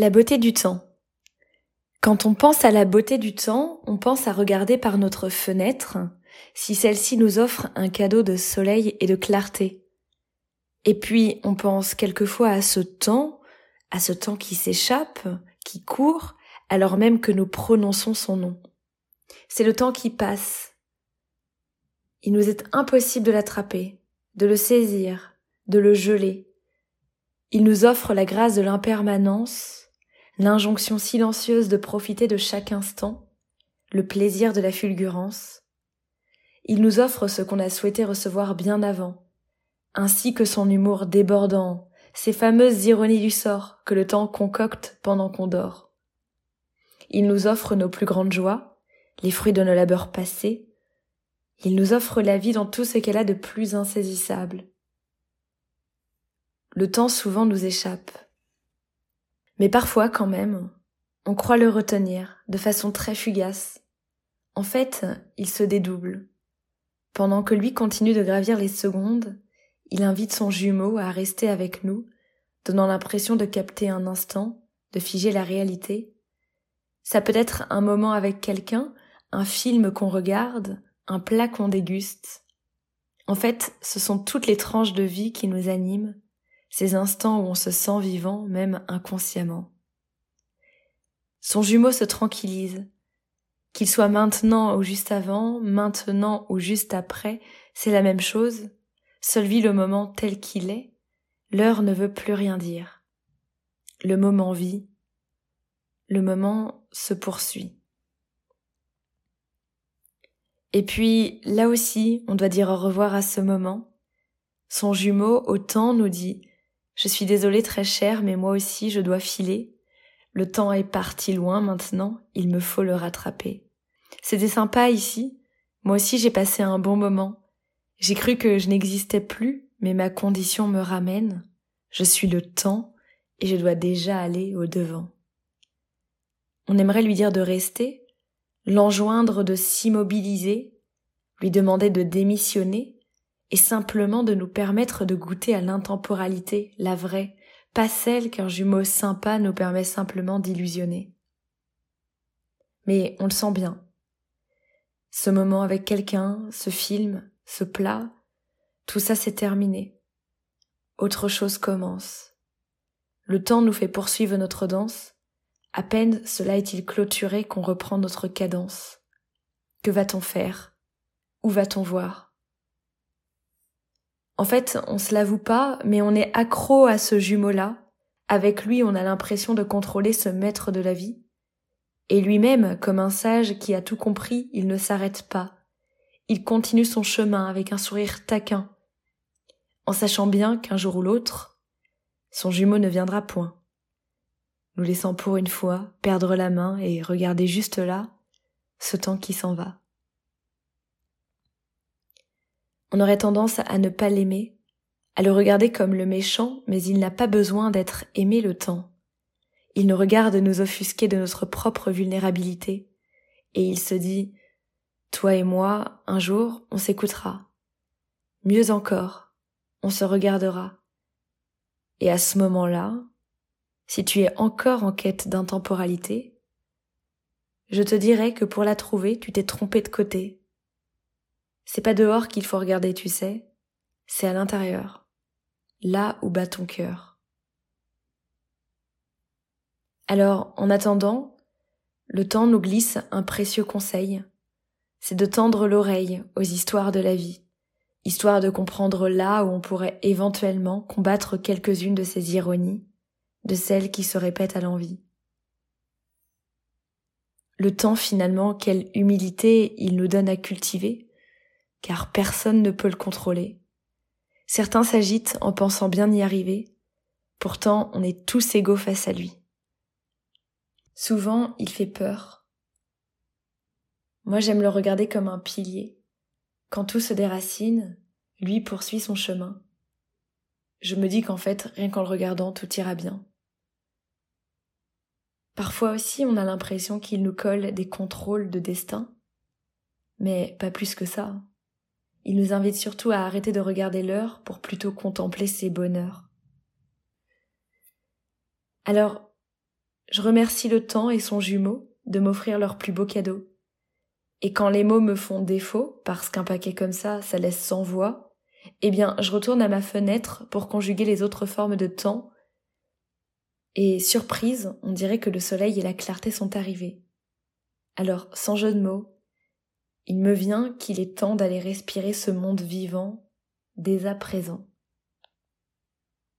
La beauté du temps. Quand on pense à la beauté du temps, on pense à regarder par notre fenêtre si celle-ci nous offre un cadeau de soleil et de clarté. Et puis on pense quelquefois à ce temps, à ce temps qui s'échappe, qui court, alors même que nous prononçons son nom. C'est le temps qui passe. Il nous est impossible de l'attraper, de le saisir, de le geler. Il nous offre la grâce de l'impermanence, l'injonction silencieuse de profiter de chaque instant, le plaisir de la fulgurance. Il nous offre ce qu'on a souhaité recevoir bien avant, ainsi que son humour débordant, ces fameuses ironies du sort que le temps concocte pendant qu'on dort. Il nous offre nos plus grandes joies, les fruits de nos labeurs passés. Il nous offre la vie dans tout ce qu'elle a de plus insaisissable. Le temps souvent nous échappe. Mais parfois, quand même, on croit le retenir de façon très fugace. En fait, il se dédouble. Pendant que lui continue de gravir les secondes, il invite son jumeau à rester avec nous, donnant l'impression de capter un instant, de figer la réalité. Ça peut être un moment avec quelqu'un, un film qu'on regarde, un plat qu'on déguste. En fait, ce sont toutes les tranches de vie qui nous animent, ces instants où on se sent vivant même inconsciemment. Son jumeau se tranquillise. Qu'il soit maintenant ou juste avant, maintenant ou juste après, c'est la même chose. Seul vit le moment tel qu'il est. L'heure ne veut plus rien dire. Le moment vit. Le moment se poursuit. Et puis, là aussi, on doit dire au revoir à ce moment. Son jumeau, au nous dit je suis désolée très cher, mais moi aussi je dois filer. Le temps est parti loin maintenant, il me faut le rattraper. C'était sympa ici. Moi aussi j'ai passé un bon moment. J'ai cru que je n'existais plus, mais ma condition me ramène. Je suis le temps et je dois déjà aller au devant. On aimerait lui dire de rester, l'enjoindre de s'immobiliser, lui demander de démissionner, et simplement de nous permettre de goûter à l'intemporalité, la vraie, pas celle qu'un jumeau sympa nous permet simplement d'illusionner. Mais on le sent bien. Ce moment avec quelqu'un, ce film, ce plat, tout ça s'est terminé. Autre chose commence. Le temps nous fait poursuivre notre danse. À peine cela est-il clôturé qu'on reprend notre cadence. Que va-t-on faire? Où va-t-on voir? En fait, on se l'avoue pas, mais on est accro à ce jumeau-là. Avec lui, on a l'impression de contrôler ce maître de la vie. Et lui-même, comme un sage qui a tout compris, il ne s'arrête pas. Il continue son chemin avec un sourire taquin, en sachant bien qu'un jour ou l'autre, son jumeau ne viendra point. Nous laissant pour une fois perdre la main et regarder juste là ce temps qui s'en va. On aurait tendance à ne pas l'aimer, à le regarder comme le méchant, mais il n'a pas besoin d'être aimé le temps. Il nous regarde nous offusquer de notre propre vulnérabilité, et il se dit, toi et moi, un jour, on s'écoutera. Mieux encore, on se regardera. Et à ce moment-là, si tu es encore en quête d'intemporalité, je te dirais que pour la trouver, tu t'es trompé de côté, c'est pas dehors qu'il faut regarder, tu sais, c'est à l'intérieur, là où bat ton cœur. Alors, en attendant, le temps nous glisse un précieux conseil, c'est de tendre l'oreille aux histoires de la vie, histoire de comprendre là où on pourrait éventuellement combattre quelques-unes de ces ironies, de celles qui se répètent à l'envie. Le temps finalement, quelle humilité il nous donne à cultiver, car personne ne peut le contrôler. Certains s'agitent en pensant bien y arriver, pourtant on est tous égaux face à lui. Souvent, il fait peur. Moi, j'aime le regarder comme un pilier. Quand tout se déracine, lui poursuit son chemin. Je me dis qu'en fait, rien qu'en le regardant, tout ira bien. Parfois aussi, on a l'impression qu'il nous colle des contrôles de destin, mais pas plus que ça. Il nous invite surtout à arrêter de regarder l'heure pour plutôt contempler ses bonheurs. Alors, je remercie le temps et son jumeau de m'offrir leur plus beau cadeau. Et quand les mots me font défaut, parce qu'un paquet comme ça, ça laisse sans voix, eh bien, je retourne à ma fenêtre pour conjuguer les autres formes de temps. Et surprise, on dirait que le soleil et la clarté sont arrivés. Alors, sans jeu de mots, il me vient qu'il est temps d'aller respirer ce monde vivant dès à présent.